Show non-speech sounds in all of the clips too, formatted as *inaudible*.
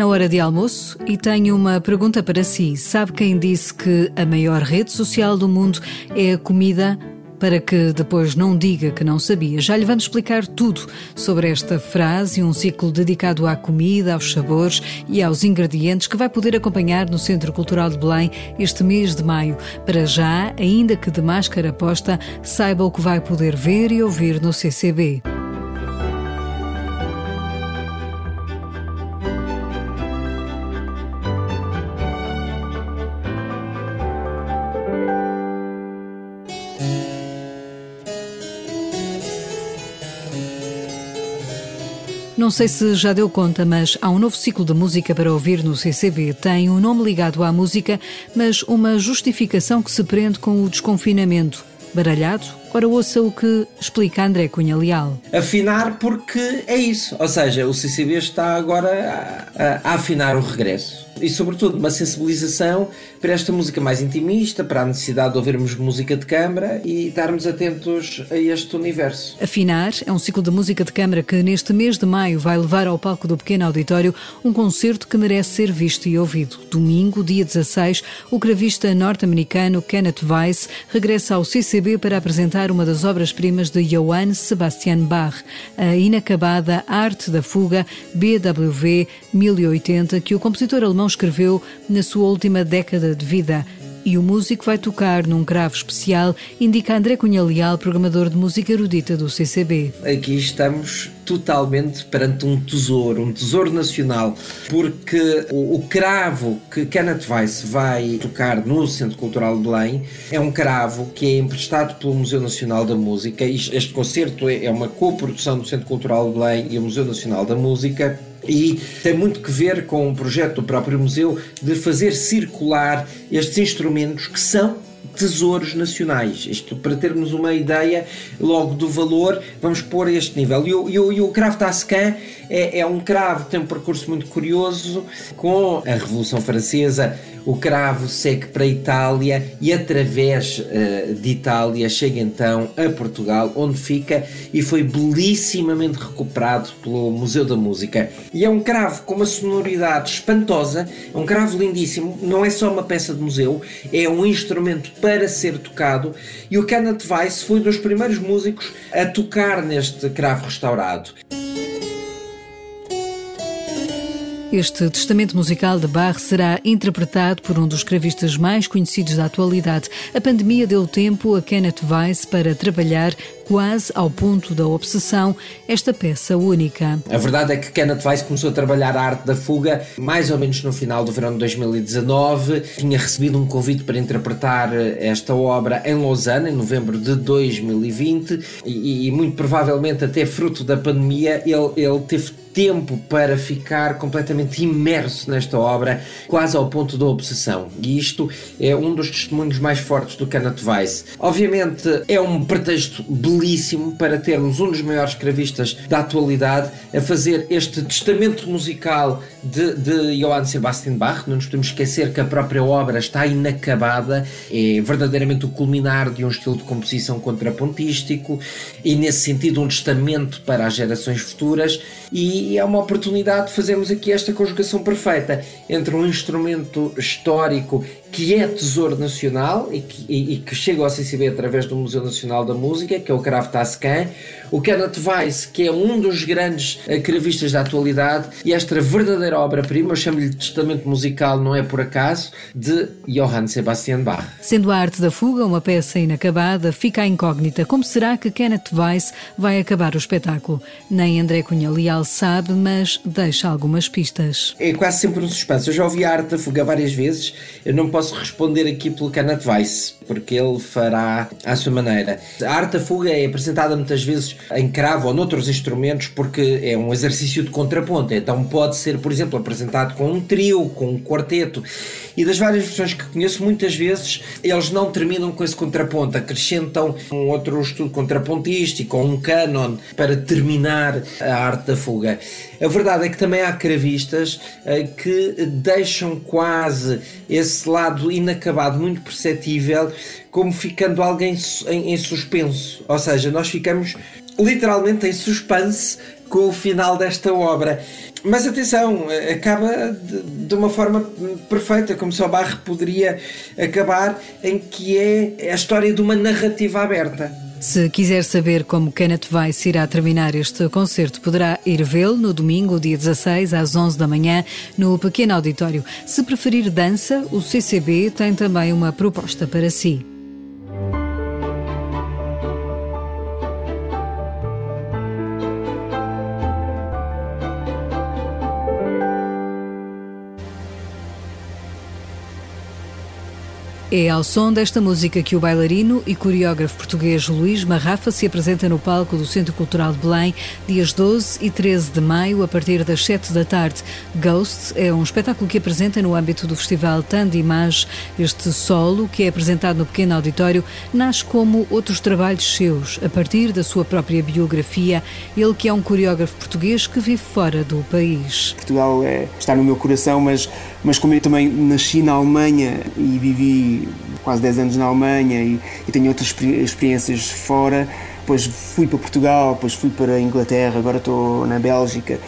Na hora de almoço e tenho uma pergunta para si. Sabe quem disse que a maior rede social do mundo é a comida? Para que depois não diga que não sabia, já lhe vamos explicar tudo sobre esta frase e um ciclo dedicado à comida, aos sabores e aos ingredientes que vai poder acompanhar no Centro Cultural de Belém este mês de maio. Para já, ainda que de máscara posta, saiba o que vai poder ver e ouvir no CCB. Não sei se já deu conta, mas há um novo ciclo de música para ouvir no CCB. Tem um nome ligado à música, mas uma justificação que se prende com o desconfinamento. Baralhado? Ora, ouça o que explica André Cunha Leal. Afinar porque é isso. Ou seja, o CCB está agora a, a, a afinar o regresso e, sobretudo, uma sensibilização para esta música mais intimista, para a necessidade de ouvirmos música de câmara e estarmos atentos a este universo. Afinar é um ciclo de música de câmara que, neste mês de maio, vai levar ao palco do Pequeno Auditório um concerto que merece ser visto e ouvido. Domingo, dia 16, o cravista norte-americano Kenneth Weiss regressa ao CCB para apresentar uma das obras-primas de Johann Sebastian Bach, a inacabada Arte da Fuga BWV 1080, que o compositor alemão escreveu na sua última década de vida. E o músico vai tocar num cravo especial, indica André Cunha Leal, programador de música erudita do CCB. Aqui estamos totalmente perante um tesouro, um tesouro nacional, porque o, o, cravo que Kenneth Weiss vai tocar no Centro Cultural de Belém é um cravo que é emprestado pelo Museu Nacional da Música. Este concerto é, é uma coprodução do Centro Cultural de Belém e o Museu Nacional da Música e tem muito que ver com o projeto do próprio museu de fazer circular estes instrumentos que são tesouros nacionais. Isto para termos uma ideia logo do valor, vamos pôr este nível. E o, e o, cravo Tascan é, é um cravo que tem um percurso muito curioso com a Revolução Francesa o cravo segue para a Itália e através uh, de Itália chega então a Portugal, onde fica e foi belissimamente recuperado pelo Museu da Música. E é um cravo com uma sonoridade espantosa, é um cravo lindíssimo, não é só uma peça de museu, é um instrumento para ser tocado e o Kenneth Weiss foi um dos primeiros músicos a tocar neste cravo restaurado. Este testamento musical de Bach será interpretado por um dos cravistas mais conhecidos da atualidade. A pandemia deu tempo a Kenneth Weiss para trabalhar quase ao ponto da obsessão esta peça única. A verdade é que Kenneth Weiss começou a trabalhar a arte da fuga mais ou menos no final do verão de 2019. Tinha recebido um convite para interpretar esta obra em Lausanne em novembro de 2020 e, e muito provavelmente até fruto da pandemia ele, ele teve tempo para ficar completamente imerso nesta obra, quase ao ponto da obsessão. E isto é um dos testemunhos mais fortes do Kenneth Weiss. Obviamente é um pretexto belíssimo para termos um dos maiores cravistas da atualidade a fazer este testamento musical de, de Johann Sebastian Bach. Não nos podemos esquecer que a própria obra está inacabada, é verdadeiramente o culminar de um estilo de composição contrapontístico e, nesse sentido, um testamento para as gerações futuras. E é uma oportunidade de fazermos aqui esta conjugação perfeita entre um instrumento histórico que é tesouro nacional e que, e, e que chega ao CCB através do Museu Nacional da Música, que é o Cravo Tascan, o Kenneth Weiss, que é um dos grandes uh, cravistas da atualidade, e esta verdadeira obra-prima, eu chamo-lhe Testamento Musical, não é por acaso, de Johann Sebastian Bach. Sendo a arte da fuga uma peça inacabada, fica a incógnita. Como será que Kenneth Weiss vai acabar o espetáculo? Nem André Cunha Leal sabe, mas deixa algumas pistas. É quase sempre um suspense. Eu já ouvi a arte da fuga várias vezes, eu não posso responder aqui pelo Kenneth Weiss, porque ele fará à sua maneira. A arte da fuga é apresentada muitas vezes em cravo ou noutros instrumentos porque é um exercício de contraponto, então pode ser, por exemplo, apresentado com um trio, com um quarteto. E das várias versões que conheço, muitas vezes eles não terminam com esse contraponto, acrescentam um outro estudo contrapontístico ou um canon para terminar a arte da fuga. A verdade é que também há cravistas eh, que deixam quase esse lado inacabado muito perceptível, como ficando alguém em, suspenso. Ou seja, nós ficamos literalmente em suspense com o final desta obra. Mas atenção, acaba de, de, uma forma perfeita, como só Barre poderia acabar, em que é a história de uma narrativa aberta. Se quiser saber como Kenneth Weiss irá terminar este concerto, poderá ir vê-lo no domingo, dia 16, às 11 da manhã, no Pequeno Auditório. Se preferir dança, o CCB tem também uma proposta para si. É ao som desta música que o bailarino e coreógrafo português Luís Marrafa se apresenta no palco do Centro Cultural de Belém, dias 12 e 13 de maio, a partir das 7 da tarde. Ghost é um espetáculo que apresenta no âmbito do Festival Tand Image. Este solo, que é apresentado no pequeno auditório, nasce como outros trabalhos seus, a partir da sua própria biografia. Ele que é um coreógrafo português que vive fora do país. Portugal é, está no meu coração, mas, mas como eu também nasci na Alemanha e vivi quase 10 anos na Alemanha e, e tenho outras experiências fora. Depois fui para Portugal, depois fui para a Inglaterra, agora estou na Bélgica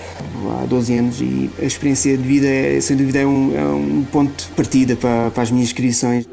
há 12 anos e a experiência de vida, é, sem dúvida, é um, é um ponto de partida para, para as minhas criações.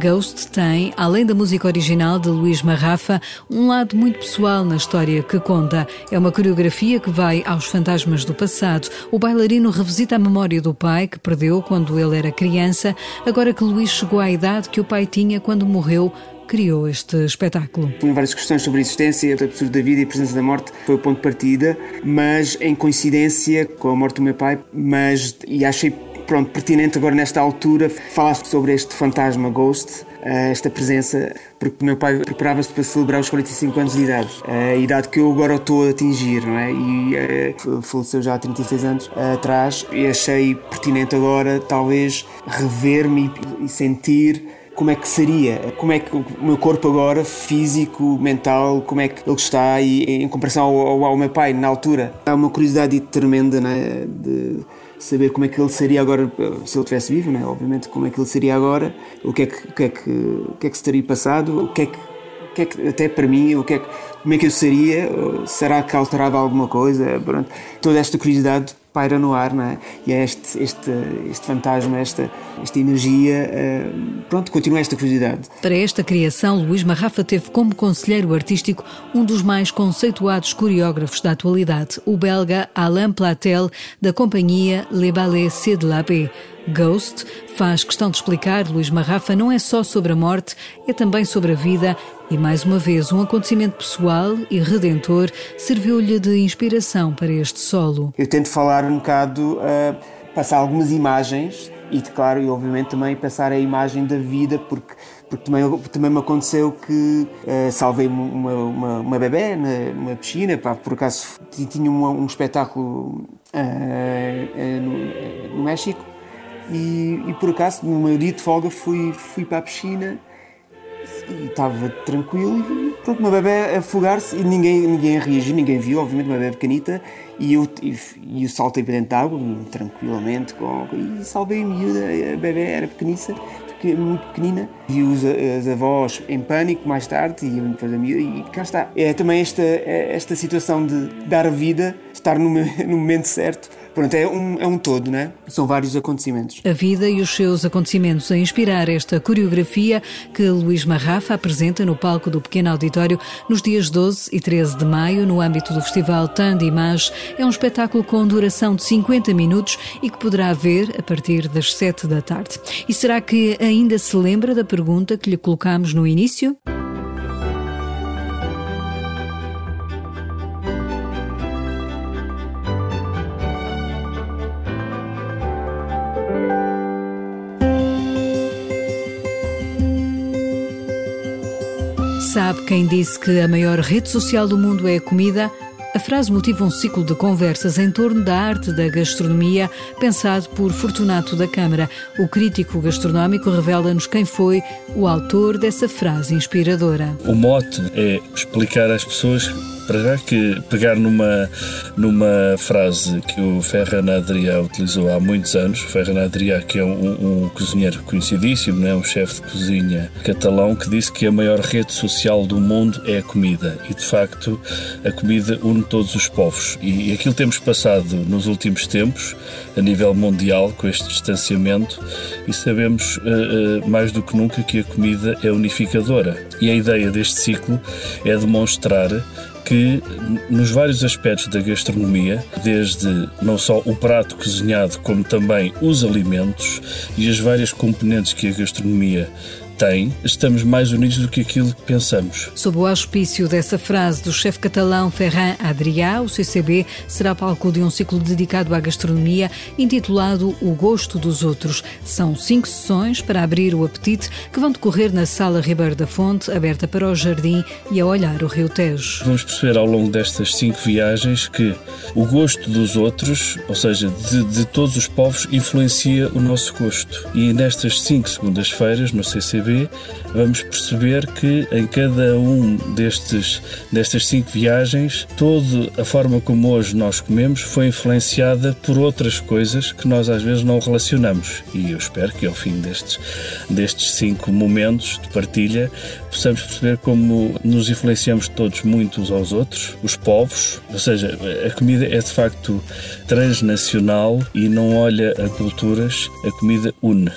Ghost tem, além da música original de Luís Marrafa, um lado muito pessoal na história que conta. É uma coreografia que vai aos fantasmas do passado. O bailarino revisita a memória do pai, que perdeu quando ele era criança, agora que Luís chegou à idade que o pai tinha quando morreu criou este espetáculo. Tinha várias questões sobre a existência, o absurdo da vida e a presença da morte foi o ponto de partida, mas em coincidência com a morte do meu pai, mas e achei pronto, pertinente agora nesta altura falar sobre este fantasma Ghost, eh, esta presença, porque meu pai preparava-se para celebrar os 45 anos de idade, a idade que eu agora estou a atingir, não é? E é, faleceu já há 36 anos atrás e achei pertinente agora, talvez, rever-me e sentir como é que seria, como é que o meu corpo agora, físico, mental, como é que ele está e, em comparação ao, ao, meu pai na altura. Há uma curiosidade tremenda né, de saber como é que ele seria agora, se ele estivesse vivo, né? obviamente, como é que ele seria agora, o que é que, o que, é que, o que, é que se teria passado, o que é que, o que, é que até para mim, o que é como é que eu seria, será que alterava alguma coisa, pronto. toda esta curiosidade paira no ar, não é? E é este, este, este fantasma, esta, esta energia, uh, pronto, continua esta curiosidade. Para esta criação, Luís Marrafa teve como conselheiro artístico um dos mais conceituados coreógrafos da atualidade, o belga Alain Platel, da companhia Le Ballet C de la. Ghost faz questão de explicar, Luís Marrafa não é só sobre a morte, é também sobre a vida e mais uma vez um acontecimento pessoal e redentor serviu-lhe de inspiração para este solo. Eu tento falar um bocado, uh, passar algumas imagens e, claro, e obviamente também passar a imagem da vida, porque porque também, também me aconteceu que uh, salvei uma, uma, uma bebê numa piscina, pá, por acaso tinha um, um espetáculo uh, uh, no, no, México e, e, por acaso no meu dia de folga fui, fui para a piscina e estava tranquilo. E pronto, uma bebê a afogar-se e ninguém, ninguém reagiu, ninguém viu, obviamente, uma bebê pequenita. E eu, e, e eu saltei para dentro de água, tranquilamente, com, e salvei a miúda, a bebê era pequenita, muito pequenina, vi os, as avós em pânico mais tarde e depois a miúda, e cá está. É também esta, é esta situação de dar vida, estar no, *laughs* no momento certo, Pronto, é um, é um todo, né? São vários acontecimentos. A vida e os seus acontecimentos a inspirar esta coreografia que Luís Marrafa apresenta no palco do Pequeno Auditório nos dias 12 e 13 de maio, no âmbito do Festival Image. É um espetáculo com duração de 50 minutos e que poderá ver a partir das 7 da tarde. E será que ainda se lembra da pergunta que lhe colocamos no início? Sabe quem disse que a maior rede social do mundo é a comida? A frase motiva um ciclo de conversas em torno da arte da gastronomia, pensado por Fortunato da Câmara. O crítico gastronómico revela-nos quem foi o autor dessa frase inspiradora. O mote é explicar às pessoas para já que pegar numa, numa frase que o Ferran Adrià utilizou há muitos anos, o Ferran Adrià que é um, um cozinheiro conhecidíssimo, né? um chefe de cozinha catalão, que disse que a maior rede social do mundo é a comida. E de facto a comida une todos os povos. E aquilo temos passado nos últimos tempos a nível mundial com este distanciamento e sabemos uh, uh, mais do que nunca que a comida é unificadora. E a ideia deste ciclo é demonstrar que nos vários aspectos da gastronomia, desde não só o prato cozinhado, como também os alimentos e as várias componentes que a gastronomia tem, estamos mais unidos do que aquilo que pensamos. Sob o auspício dessa frase do chefe catalão Ferran Adrià, o CCB será palco de um ciclo dedicado à gastronomia intitulado O Gosto dos Outros. São cinco sessões para abrir o apetite que vão decorrer na Sala Ribeiro da Fonte, aberta para o jardim e a olhar o Rio Tejo. Vamos perceber ao longo destas cinco viagens que o gosto dos outros, ou seja, de, de todos os povos, influencia o nosso gosto. E nestas cinco segundas-feiras, no CCB, vamos perceber que em cada um destes, destas cinco viagens, toda a forma como hoje nós comemos foi influenciada por outras coisas que nós às vezes não relacionamos. E eu espero que ao fim destes, destes cinco momentos de partilha possamos perceber como nos influenciamos todos muito uns aos outros, os povos, ou seja, a comida é de facto transnacional e não olha a culturas, a comida une.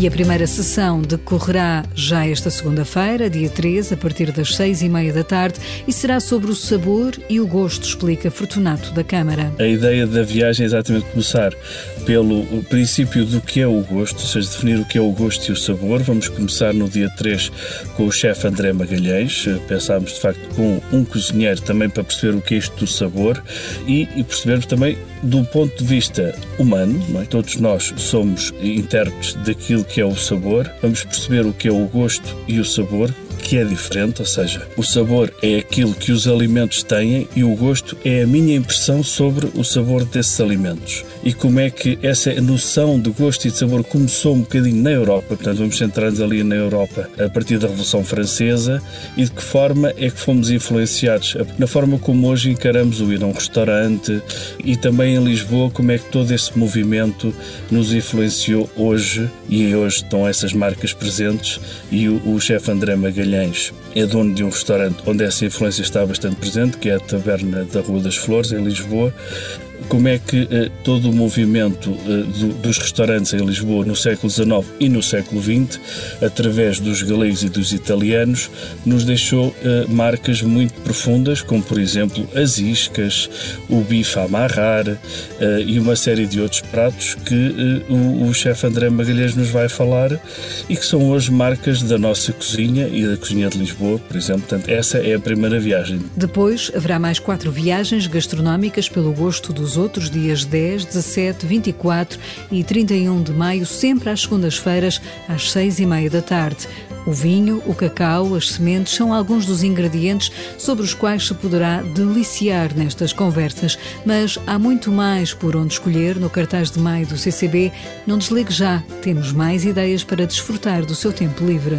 E a primeira sessão decorrerá já esta segunda-feira, dia 13, a partir das seis e meia da tarde, e será sobre o sabor e o gosto, explica Fortunato da Câmara. A ideia da viagem é exatamente começar pelo princípio do que é o gosto, ou seja, definir o que é o gosto e o sabor. Vamos começar no dia 3 com o chefe André Magalhães. Pensámos, de facto, com um cozinheiro também para perceber o que é isto do sabor e, e percebermos também do ponto de vista humano, é? todos nós somos intérpretes daquilo que é o sabor, vamos perceber o que é o gosto e o sabor, que é diferente, ou seja, o sabor é aquilo que os alimentos têm e o gosto é a minha impressão sobre o sabor desses alimentos. E como é que essa noção de gosto e de sabor começou um bocadinho na Europa, portanto, vamos centrar-nos ali na Europa a partir da Revolução Francesa. E de que forma é que fomos influenciados, na forma como hoje encaramos o ir a um restaurante e também em Lisboa, como é que todo esse movimento nos influenciou hoje e hoje estão essas marcas presentes e o, o chefe André Magalhães? Magalhães é dono de um restaurante onde essa influência está bastante presente, que é a Taberna da Rua das Flores, em Lisboa, como é que eh, todo o movimento eh, do, dos restaurantes em Lisboa no século XIX e no século XX, através dos galegos e dos italianos, nos deixou eh, marcas muito profundas, como por exemplo as iscas, o bife a amarrar eh, e uma série de outros pratos que eh, o, o chefe André Magalhães nos vai falar e que são hoje marcas da nossa cozinha e da cozinha de Lisboa, por exemplo. Portanto, essa é a primeira viagem. Depois haverá mais quatro viagens gastronómicas pelo gosto dos outros dias 10, 17, 24 e 31 de maio, sempre às segundas-feiras, às seis e meia da tarde. O vinho, o cacau, as sementes são alguns dos ingredientes sobre os quais se poderá deliciar nestas conversas, mas há muito mais por onde escolher no cartaz de maio do CCB. Não desligue já, temos mais ideias para desfrutar do seu tempo livre.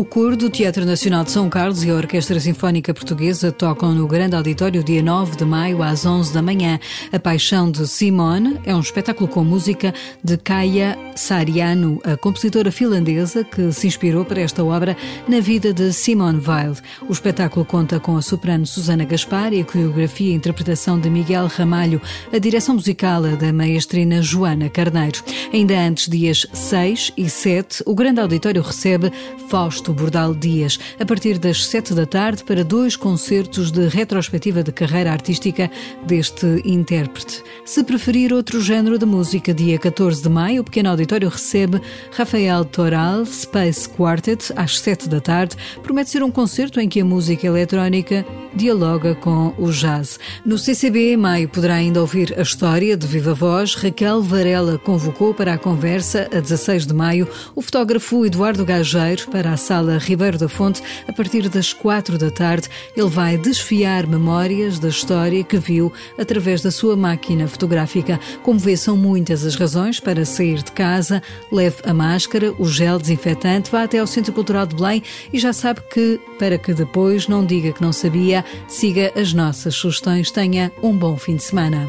O coro do Teatro Nacional de São Carlos e a Orquestra Sinfónica Portuguesa tocam no Grande Auditório dia 9 de maio às 11 da manhã. A Paixão de Simone é um espetáculo com música de Kaya Sariano, a compositora finlandesa que se inspirou para esta obra na vida de Simone Weil. O espetáculo conta com a soprano Susana Gaspar e a coreografia e interpretação de Miguel Ramalho, a direção musical é da maestrina Joana Carneiro. Ainda antes, dias 6 e 7, o Grande Auditório recebe Fausto Augusto Bordal Dias, a partir das sete da tarde, para dois concertos de retrospectiva de carreira artística deste intérprete. Se preferir outro género de música, dia 14 de maio, o Pequeno Auditório recebe Rafael Toral, Space Quartet, às sete da tarde. Promete ser um concerto em que a música eletrónica dialoga com o jazz. No CCB em maio poderá ainda ouvir a história de viva voz. Raquel Varela convocou para a conversa, a 16 de maio, o fotógrafo Eduardo Gageiro para a sala Ribeiro da Fonte a partir das quatro da tarde. Ele vai desfiar memórias da história que viu através da sua máquina fotográfica. Como vê, são muitas as razões para sair de casa. Leve a máscara, o gel desinfetante, vá até ao Centro Cultural de Belém e já sabe que, para que depois não diga que não sabia, siga as nossas sugestões. Tenha um bom fim de semana.